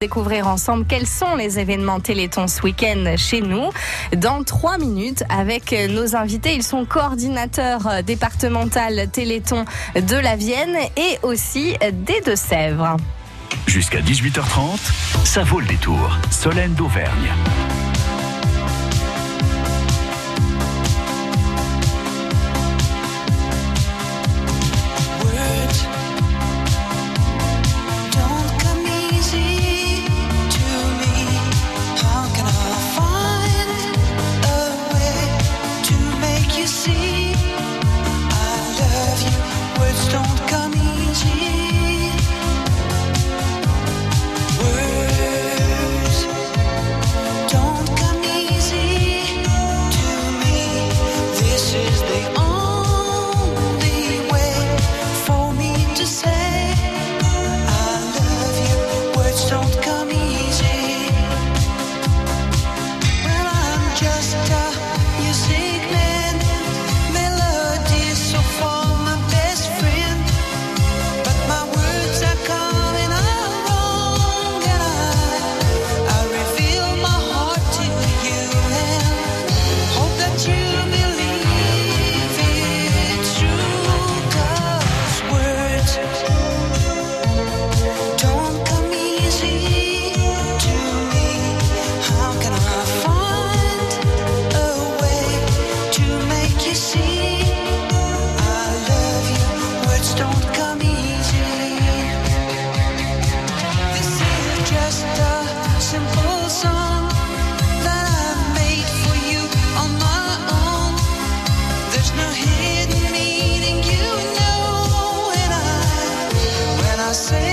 découvrir ensemble quels sont les événements Téléthon ce week-end chez nous dans trois minutes avec nos invités. Ils sont coordinateurs départemental Téléthon de la Vienne et aussi des Deux-Sèvres. Jusqu'à 18h30, ça vaut le détour. Solène d'Auvergne.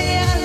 Comme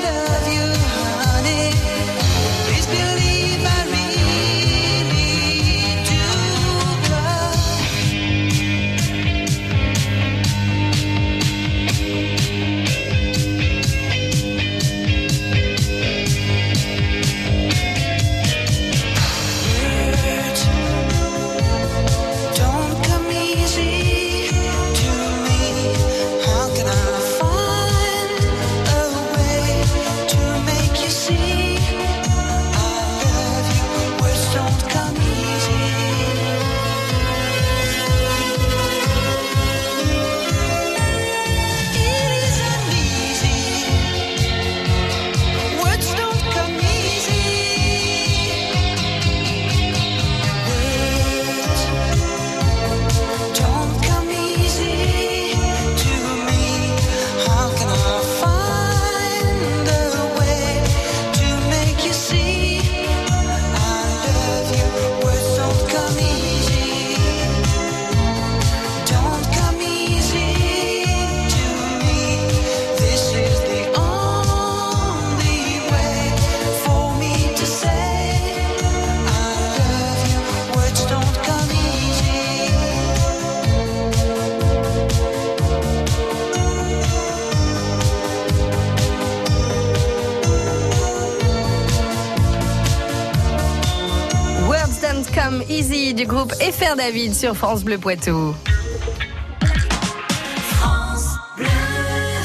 Du groupe FR David sur France Bleu Poitou.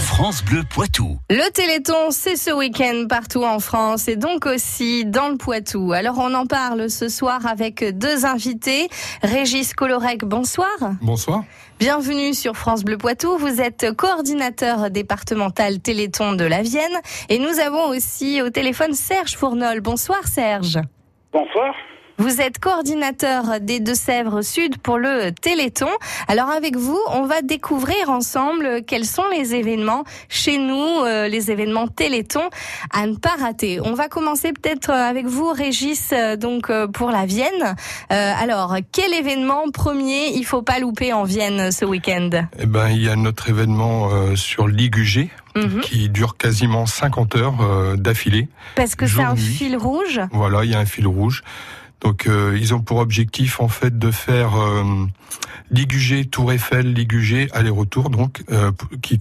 France Bleu Poitou. Le Téléthon, c'est ce week-end partout en France et donc aussi dans le Poitou. Alors on en parle ce soir avec deux invités. Régis Colorec, bonsoir. Bonsoir. Bienvenue sur France Bleu Poitou. Vous êtes coordinateur départemental Téléthon de la Vienne. Et nous avons aussi au téléphone Serge Fournol. Bonsoir Serge. Bonsoir. Vous êtes coordinateur des Deux-Sèvres Sud pour le Téléthon. Alors avec vous, on va découvrir ensemble quels sont les événements chez nous, euh, les événements Téléthon à ne pas rater. On va commencer peut-être avec vous, Régis, euh, donc euh, pour la Vienne. alors, quel événement premier il faut pas louper en Vienne ce week-end? Eh ben, il y a notre événement sur l'IGUG, mhm. qui dure quasiment 50 heures d'affilée. Parce que c'est un fil rouge Voilà, il y a un fil rouge. Donc euh, ils ont pour objectif en fait de faire euh, Ligugé, Tour Eiffel, Ligugé, aller-retour, donc euh, qui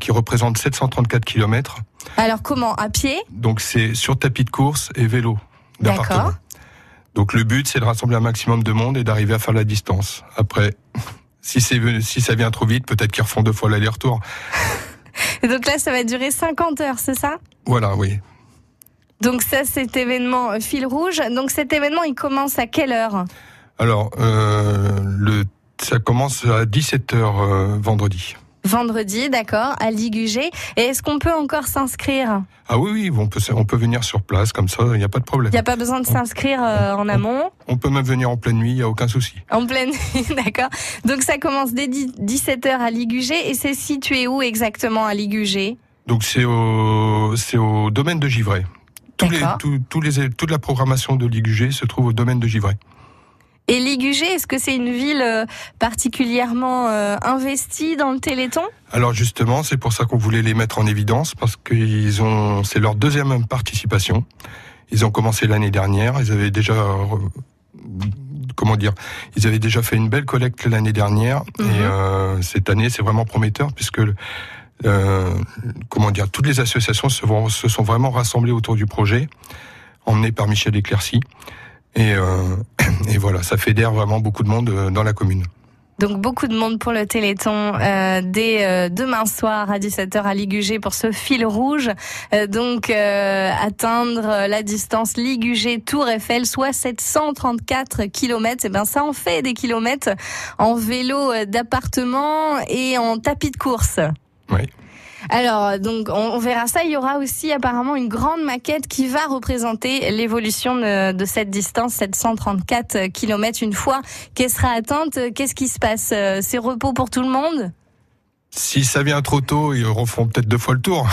qui représente 734 km. Alors comment? À pied? Donc c'est sur tapis de course et vélo. D'accord. Donc le but c'est de rassembler un maximum de monde et d'arriver à faire la distance. Après, si c'est si ça vient trop vite, peut-être qu'ils refont deux fois l'aller-retour. donc là ça va durer 50 heures, c'est ça? Voilà, oui. Donc ça, cet événement fil rouge. Donc cet événement, il commence à quelle heure? Alors, euh, le, ça commence à 17h vendredi. Vendredi, d'accord, à Ligugé. Et est-ce qu'on peut encore s'inscrire? Ah oui, oui, on peut, on peut venir sur place, comme ça, il n'y a pas de problème. Il n'y a pas besoin de s'inscrire euh, en amont? On peut même venir en pleine nuit, il n'y a aucun souci. En pleine nuit, d'accord. Donc ça commence dès 17h à Ligugé. Et c'est situé où exactement à Ligugé? Donc c'est au, c'est au domaine de Givray. Tous les, tous les, toute la programmation de Ligugé se trouve au domaine de Givray. Et Ligugé, est-ce que c'est une ville euh, particulièrement euh, investie dans le Téléthon? Alors justement, c'est pour ça qu'on voulait les mettre en évidence parce qu'ils ont, c'est leur deuxième participation. Ils ont commencé l'année dernière. Ils avaient déjà, comment dire, ils avaient déjà fait une belle collecte l'année dernière et mhm. euh, cette année, c'est vraiment prometteur puisque euh, comment dire, toutes les associations se, sont vraiment rassemblées autour du projet, emmené par Michel Éclaircy. Et, euh, voilà, ça fédère vraiment beaucoup de monde euh, dans la commune. Donc beaucoup de monde pour le Téléthon dès demain soir à 17h à Ligugé pour ce fil rouge. Donc atteindre la distance Ligugé Tour Eiffel, soit 734 km. Et ben ça en fait des kilomètres en vélo d'appartement et en tapis de course. Oui. Alors, donc, on, verra ça. Il y aura aussi apparemment une grande maquette qui va représenter l'évolution de, cette distance, 734 km, une fois qu'elle sera atteinte. Qu'est-ce qui se passe? C'est repos pour tout le monde? Si ça vient trop tôt, ils refont peut-être deux fois le tour.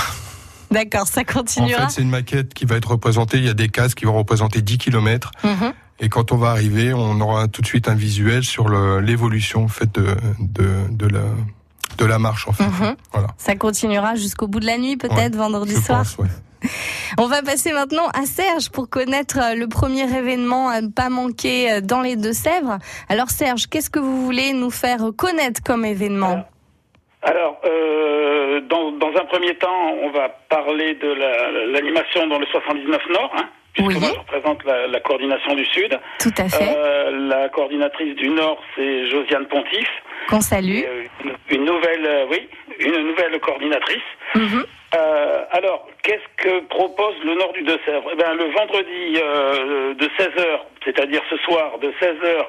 D'accord, ça continuera. En fait, c'est une maquette qui va être représentée. Il y a des cases qui vont représenter 10 km. Mhm. Et quand on va arriver, on aura tout de suite un visuel sur l'évolution de, de, de la de la marche en fait. Mhm. Voilà. Ça continuera jusqu'au bout de la nuit peut-être vendredi soir. On va passer maintenant à Serge pour connaître euh, le premier événement à ne pas manquer euh, dans les Deux-Sèvres. Alors Serge, qu'est-ce que vous voulez nous faire connaître comme événement? Alors, euh, dans, un premier temps, on va parler de l'animation dans le 79 Nord, hein, puisque moi je représente la, coordination du Sud. Tout à fait. la coordinatrice du Nord, c'est Josiane Pontif. Qu'on salue. Euh, une, nouvelle, euh, oui, une nouvelle coordinatrice. Mhm. Euh, alors, qu'est-ce que propose le Nord du Deux-Sèvres? Eh bien, Le vendredi de 16h, c'est-à-dire ce soir de 16h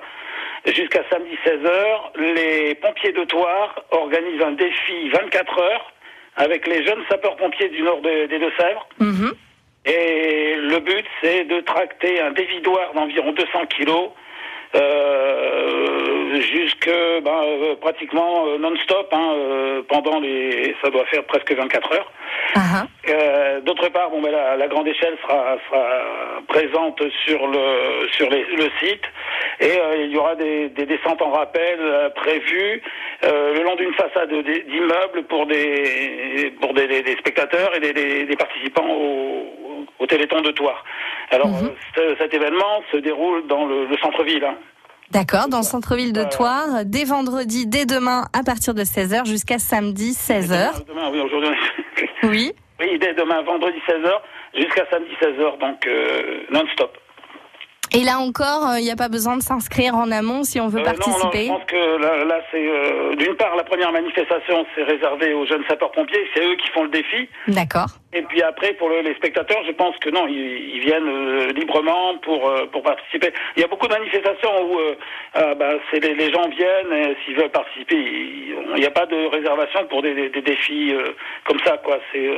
jusqu'à samedi 16h, les pompiers de Toire organisent un défi 24 heures avec les jeunes sapeurs-pompiers du Nord des Deux-Sèvres. Mhm. Et le but, c'est de tracter un dévidoir d'environ 200 kilos euh, jusque ben, euh, pratiquement euh, non-stop hein, euh, pendant les ça doit faire presque 24 heures. Uh-huh. D'autre part, bon, ben, la, la, grande échelle sera, sera présente sur le sur les, le site et il y aura des, des, descentes en rappel prévues le long d'une façade d'immeubles pour des pour des, des, spectateurs et des, des participants au, au Téléthon de Toire. Alors, mhm. euh, cet événement se déroule dans le, centre-ville. Hein. D'accord, dans le centre-ville de Toire, dès vendredi, dès demain, à partir de 16h jusqu'à samedi 16h. Demain, oui, aujourd'hui. oui. Oui, dès demain, vendredi 16h jusqu'à samedi 16h, donc euh, non-stop. Et là encore, il euh, n'y a pas besoin de s'inscrire en amont si on veut participer. Non, non, je pense que là, c'est euh, d'une part la première manifestation, c'est réservé aux jeunes sapeurs-pompiers, c'est eux qui font le défi. D'accord. Et puis après, pour les spectateurs, je pense que non, ils, viennent euh, librement pour pour participer. Il y a beaucoup de manifestations où ah, bah, c'est les, gens viennent s'ils veulent participer. Il n'y a pas de réservation pour des, des défis comme ça, quoi. C'est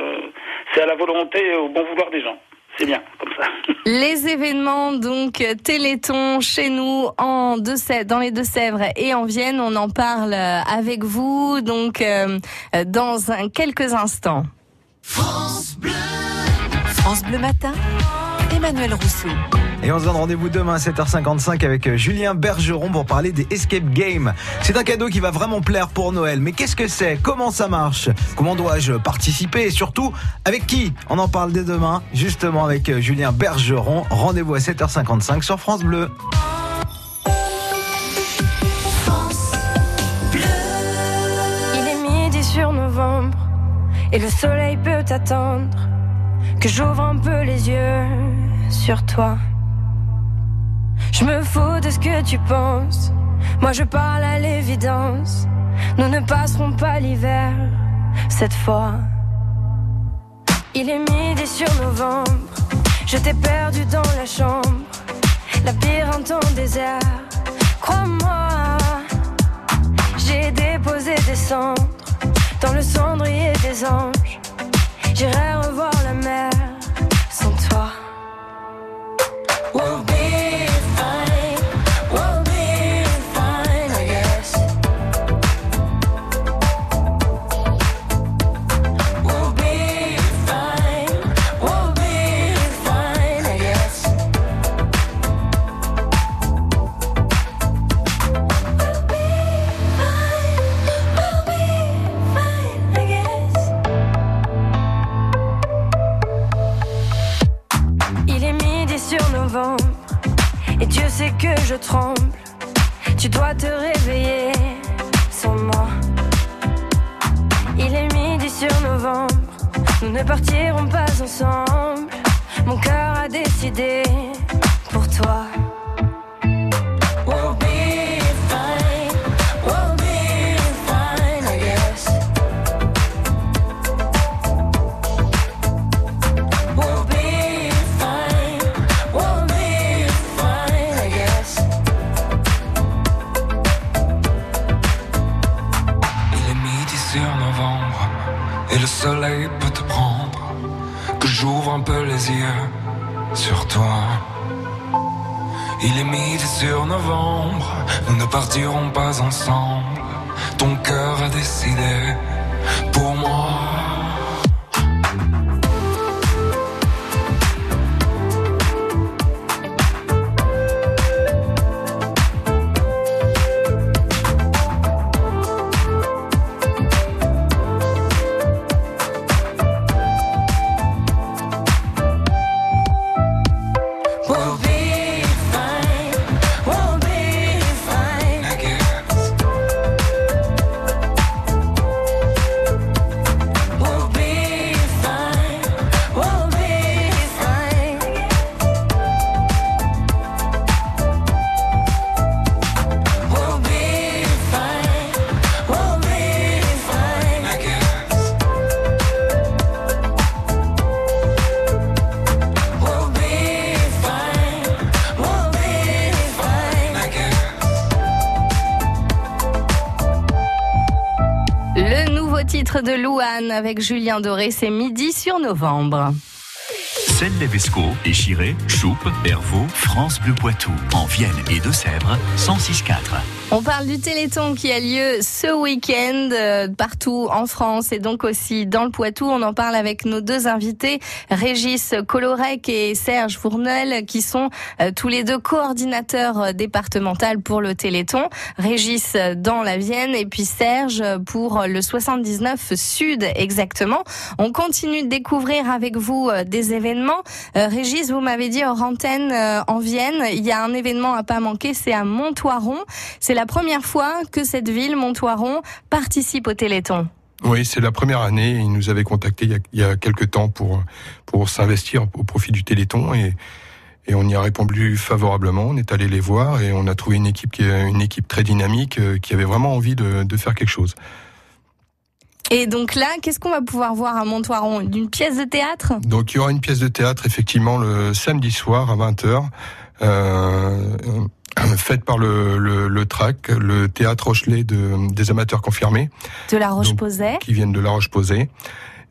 c'est à la volonté, au bon vouloir des gens c'est bien comme ça. Les événements donc Téléthon chez nous en deux dans les Deux-Sèvres et en Vienne, on en parle avec vous donc euh, dans un, quelques instants. France Bleu, France Bleu matin, Emmanuel Rousseau. Et on se donne rendez-vous demain à 7h55 avec euh, Julien Bergeron pour parler des Escape Games. C'est un cadeau qui va vraiment plaire pour Noël. Mais qu'est-ce que c'est? Comment ça marche? Comment dois-je participer? Et surtout, avec qui? On en parle dès demain, justement avec euh, Julien Bergeron. Rendez-vous à 7h55 sur France Bleu. Et le soleil peut que j'ouvre un peu les yeux sur toi. Je me fous de ce que tu penses. Moi je parle à l'évidence. Nous ne passerons pas l'hiver cette fois. Il est midi sur novembre Je t'ai perdu dans la chambre, labyrinthe en désert. Crois-moi, j'ai déposé des cendres dans le cendrier des anges. J'irai revoir partirons pas ensemble. Ton cœur a décidé de Louane avec Julien Doré, c'est midi sur novembre. Celle Levesco, Échiré, Choupe, Hervaux, France Bleu Poitou, en Vienne et de Sèvres, 106.4. On parle du Téléthon qui a lieu ce week-end euh, partout en France et donc aussi dans le Poitou. On en parle avec nos deux invités, Régis Colorec et Serge Fournel, qui sont euh, tous les deux coordinateurs euh, départementaux pour le Téléthon. Régis dans la Vienne et puis Serge pour le 79 Sud exactement. On continue de découvrir avec vous des événements. Régis, vous m'avez dit hors antenne en Vienne, il y a un événement à pas manquer, c'est à Montoiron. Première fois que cette ville, Montoiron, participe au Téléthon. Oui, c'est la première année. Ils nous avaient contacté il y a, quelques temps pour, pour s'investir au profit du Téléthon et, et on y a répondu favorablement. On est allé les voir et on a trouvé une équipe qui est une équipe très dynamique euh, qui avait vraiment envie de, de faire quelque chose. Et donc là, qu'est-ce qu'on va pouvoir voir à Montoiron? D'une pièce de théâtre? Donc il y aura une pièce de théâtre effectivement le samedi soir à 20h. Euh, faite par le, le, le, TRAC, le théâtre Rochelet de, des amateurs confirmés. De la Roche-Posay. Qui viennent de la Roche-Posay.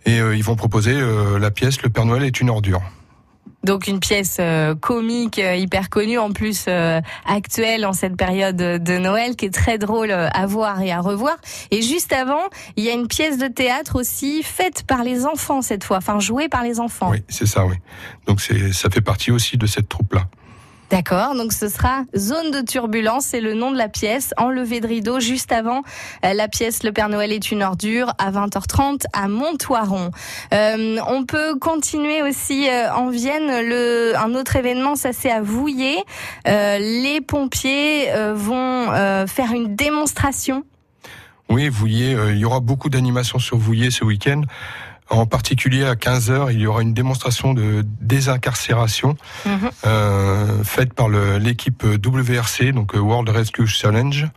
Et euh, ils vont proposer euh, la pièce Le Père Noël est une ordure. Donc une pièce euh, comique hyper connue en plus actuelle en cette période de Noël qui est très drôle à voir et à revoir. Et juste avant, il y a une pièce de théâtre aussi faite par les enfants cette fois, enfin jouée par les enfants. Oui, c'est ça, oui. Donc c'est ça fait partie aussi de cette troupe là. D'accord, donc ce sera Zone de turbulence, c'est le nom de la pièce, enlevé de rideau juste avant euh, la pièce Le Père Noël est une ordure à 20h30 à Montoiron. Euh, on peut continuer aussi euh, en Vienne, le, un autre événement, ça c'est à Vouillé. les pompiers vont faire une démonstration. Oui, Vouillé, il y aura beaucoup d'animations sur Vouillé ce week-end. En particulier à 15 h il y aura une démonstration de désincarcération mhm. euh, faite par l'équipe WRC, donc euh, World Rescue Challenge,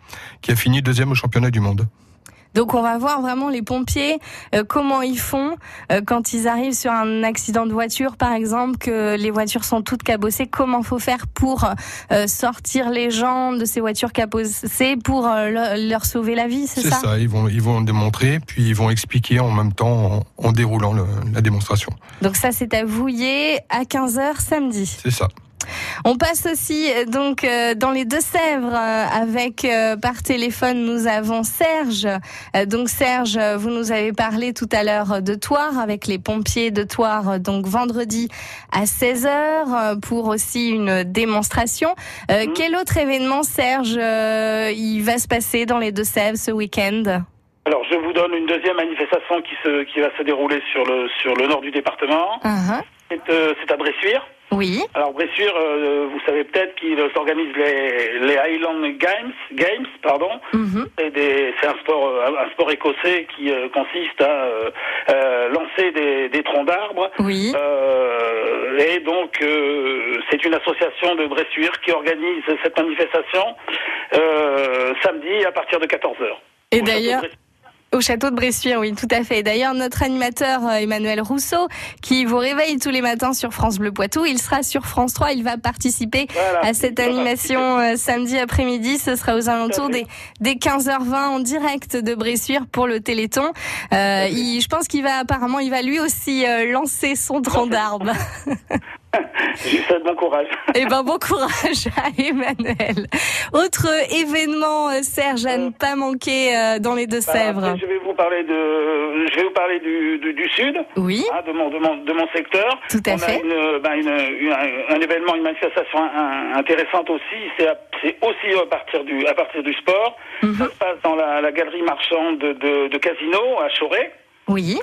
qui a fini deuxième au championnat du monde. Donc on va voir vraiment les pompiers euh, comment ils font euh, quand ils arrivent sur un accident de voiture par exemple que les voitures sont toutes cabossées comment faut faire pour euh, sortir les gens de ces voitures cabossées pour leur sauver la vie, c'est ça C'est ça, ils vont ils vont démontrer puis ils vont expliquer en même temps en, déroulant la démonstration. Donc ça c'est à Vouillé à 15h samedi. C'est ça. On passe aussi euh, donc euh, dans les Deux-Sèvres euh, avec par téléphone nous avons Serge. Donc Serge, vous nous avez parlé tout à l'heure de Toire avec les pompiers de Toire donc vendredi à 16h pour aussi une démonstration. Mhm. Quel autre événement Serge il va se passer dans les Deux-Sèvres ce week-end? Alors, je vous donne une deuxième manifestation qui, se, qui va se dérouler sur le, sur le nord du département. Uh-huh. C'est à Bressuire. Oui. Alors Bressuire, euh, vous savez peut-être qu'ils organisent les, les Highland Games, Games, pardon. Mhm. C'est un sport, euh, un sport écossais qui euh, consiste à lancer des, des troncs d'arbres. Oui. et donc c'est une association de Bressuire qui organise cette manifestation samedi à partir de 14 h Et d'ailleurs. Au château de Bressuire, oui, tout à fait. D'ailleurs, notre animateur euh, Emmanuel Rousseau, qui vous réveille tous les matins sur France Bleu Poitou, il sera sur France 3. Il va participer à cette animation euh, samedi après-midi. Ce sera aux alentours des, des 15h20 en direct de Bressuire pour le Téléthon. Euh, il, je pense qu'il va apparemment, il va lui aussi euh, lancer son tronc d'arbre. Je lui souhaite bon courage. Eh ben bon courage à Emmanuel. Autre événement, Serge, à ne pas manquer dans les Deux-Sèvres je vais vous parler de, je vais vous parler du, du, sud, oui. Hein, de, mon, de, mon, de mon secteur. Tout à On fait. A une, ben une, un, événement, une manifestation intéressante aussi. C'est aussi à partir du, à partir du sport. Mhm. Ça se passe dans la, la galerie marchande de, de, de Casino à Choré. Oui.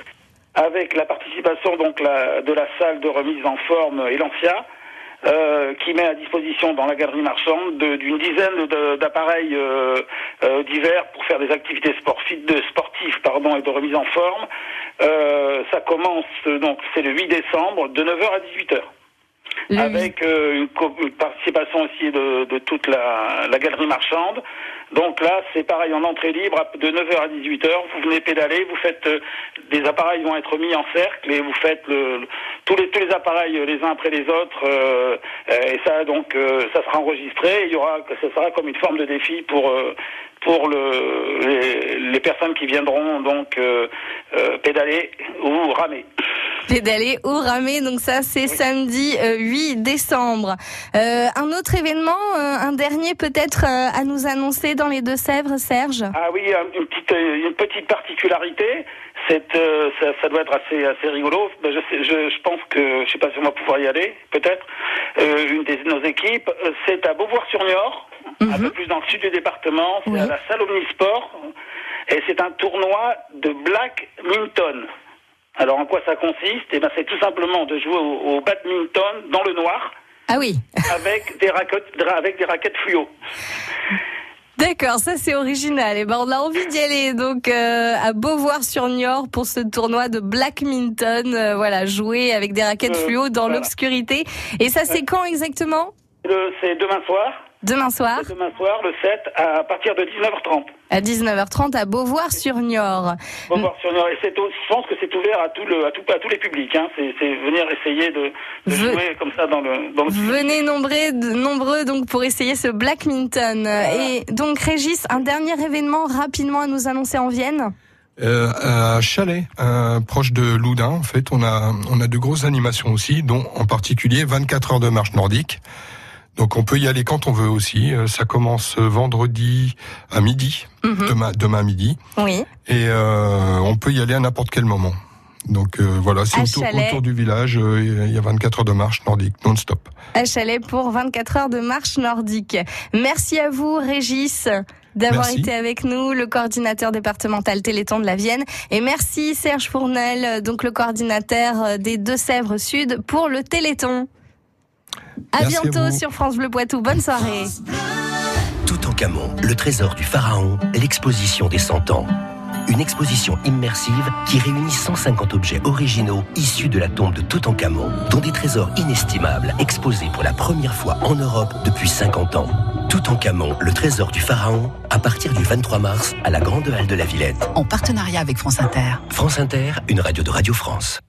Avec la participation donc la, de la salle de remise en forme Elancia. Euh, qui met à disposition dans la galerie marchande d'une dizaine d'appareils euh, euh, divers pour faire des activités sportives, de sportives pardon, et de remise en forme. Euh, ça commence donc c'est le 8 décembre de 9h à 18h. Avec une, une, participation aussi de, de toute la, la, galerie marchande. Donc là, c'est pareil, en entrée libre, de 9h à 18h, vous venez pédaler, vous faites, des appareils vont être mis en cercle et vous faites le, tous les tous les appareils euh, les uns après les autres euh, et ça donc euh, ça sera enregistré. Il y aura ça sera comme une forme de défi pour pour le, les, personnes qui viendront donc pédaler ou ramer. Pédaler ou ramer, donc ça c'est samedi 8 décembre. un autre événement, un dernier peut-être à nous annoncer dans les Deux-Sèvres, Serge? Ah oui, une petite, une petite particularité, euh, ça, ça, doit être assez, assez rigolo. Ben, je, sais, je, je, pense que, je sais pas si on va pouvoir y aller, peut-être. Euh, une de nos équipes, euh, c'est à Beauvoir-sur-Niort, un mhm. peu plus dans le sud du département. C'est à la salle Omnisport. Et c'est un tournoi de Black Minton. Alors en quoi ça consiste? Eh ben, c'est tout simplement de jouer au, au, badminton dans le noir. Ah oui. avec des raquettes, avec des raquettes fluo. D'accord, ça c'est original. Et eh ben on a envie d'y aller donc euh, à Beauvoir-sur-Niort pour ce tournoi de Black Minton. Euh, voilà, jouer avec des raquettes euh, fluo dans l'obscurité. Et ça c'est quand exactement? C'est demain soir. Demain soir Demain soir, le 7, à partir de 19h30. À 19h30 à Beauvoir-sur-Niort. Beauvoir-sur-Niort. Et c'est, je pense que c'est ouvert à, tout le, à, tout, à tous les publics. Hein. C'est, c'est venir essayer de, de jouer comme ça dans le... Dans le Venez nombreux, nombreux donc pour essayer ce Black Minton. Et donc Régis, un dernier événement rapidement à nous annoncer en Vienne? Euh, à Chalet, euh, proche de Loudun, en fait, on a on a de grosses animations aussi, dont en particulier 24 heures de marche nordique. Donc on peut y aller quand on veut aussi. Euh, ça commence vendredi à midi, mhm. demain, demain à midi. Oui. Et euh, on peut y aller à n'importe quel moment. Donc euh, voilà, c'est autour, autour, du village, il y a 24 heures de marche nordique non-stop. À Chalet pour 24 heures de marche nordique. Merci à vous Régis d'avoir été avec nous, le coordinateur départemental Téléthon de la Vienne. Et merci Serge Fournel, donc le coordinateur des Deux-Sèvres Sud pour le Téléthon. À bientôt sur France Bleu Poitou. Bonne soirée. Tout en Camon, le trésor du pharaon, l'exposition des 100 ans. Une exposition immersive qui réunit 150 objets originaux issus de la tombe de Toutankhamon, dont des trésors inestimables exposés pour la première fois en Europe depuis 50 ans. Tout en Camon, le trésor du pharaon, à partir du 23 mars à la Grande Halle de la Villette. En partenariat avec France Inter. France Inter, une radio de Radio France.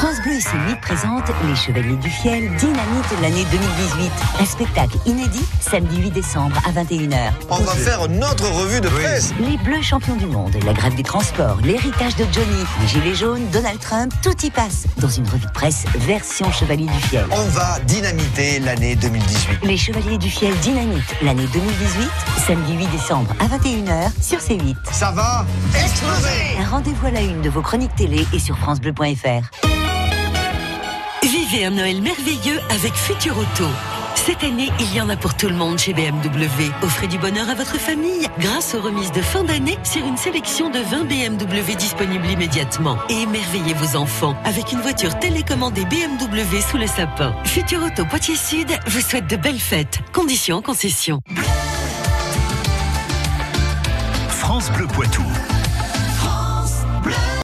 France Bleu et Céline présentent Les Chevaliers du Fiel Dynamite l'année 2018. Un spectacle inédit samedi 8 décembre à 21h. On va faire notre revue de presse. Les Bleus champions du monde, la grève des transports, l'héritage de Johnny, les Gilets jaunes, Donald Trump, tout y passe dans une revue de presse version Chevalier du Fiel. On va dynamiter l'année 2018. Les Chevaliers du Fiel Dynamite l'année 2018, samedi 8 décembre à 21h sur C8. Ça va exploser Un rendez-vous à la une de vos chroniques télé et sur francebleu.fr. Vivez un Noël merveilleux avec Futur Auto. Cette année, il y en a pour tout le monde chez BMW. Offrez du bonheur à votre famille grâce aux remises de fin d'année sur une sélection de 20 BMW disponibles immédiatement. Et émerveillez vos enfants avec une voiture télécommandée BMW sous le sapin. Futur Auto Poitiers Sud vous souhaite de belles fêtes. Conditions concession. France Bleu Poitou.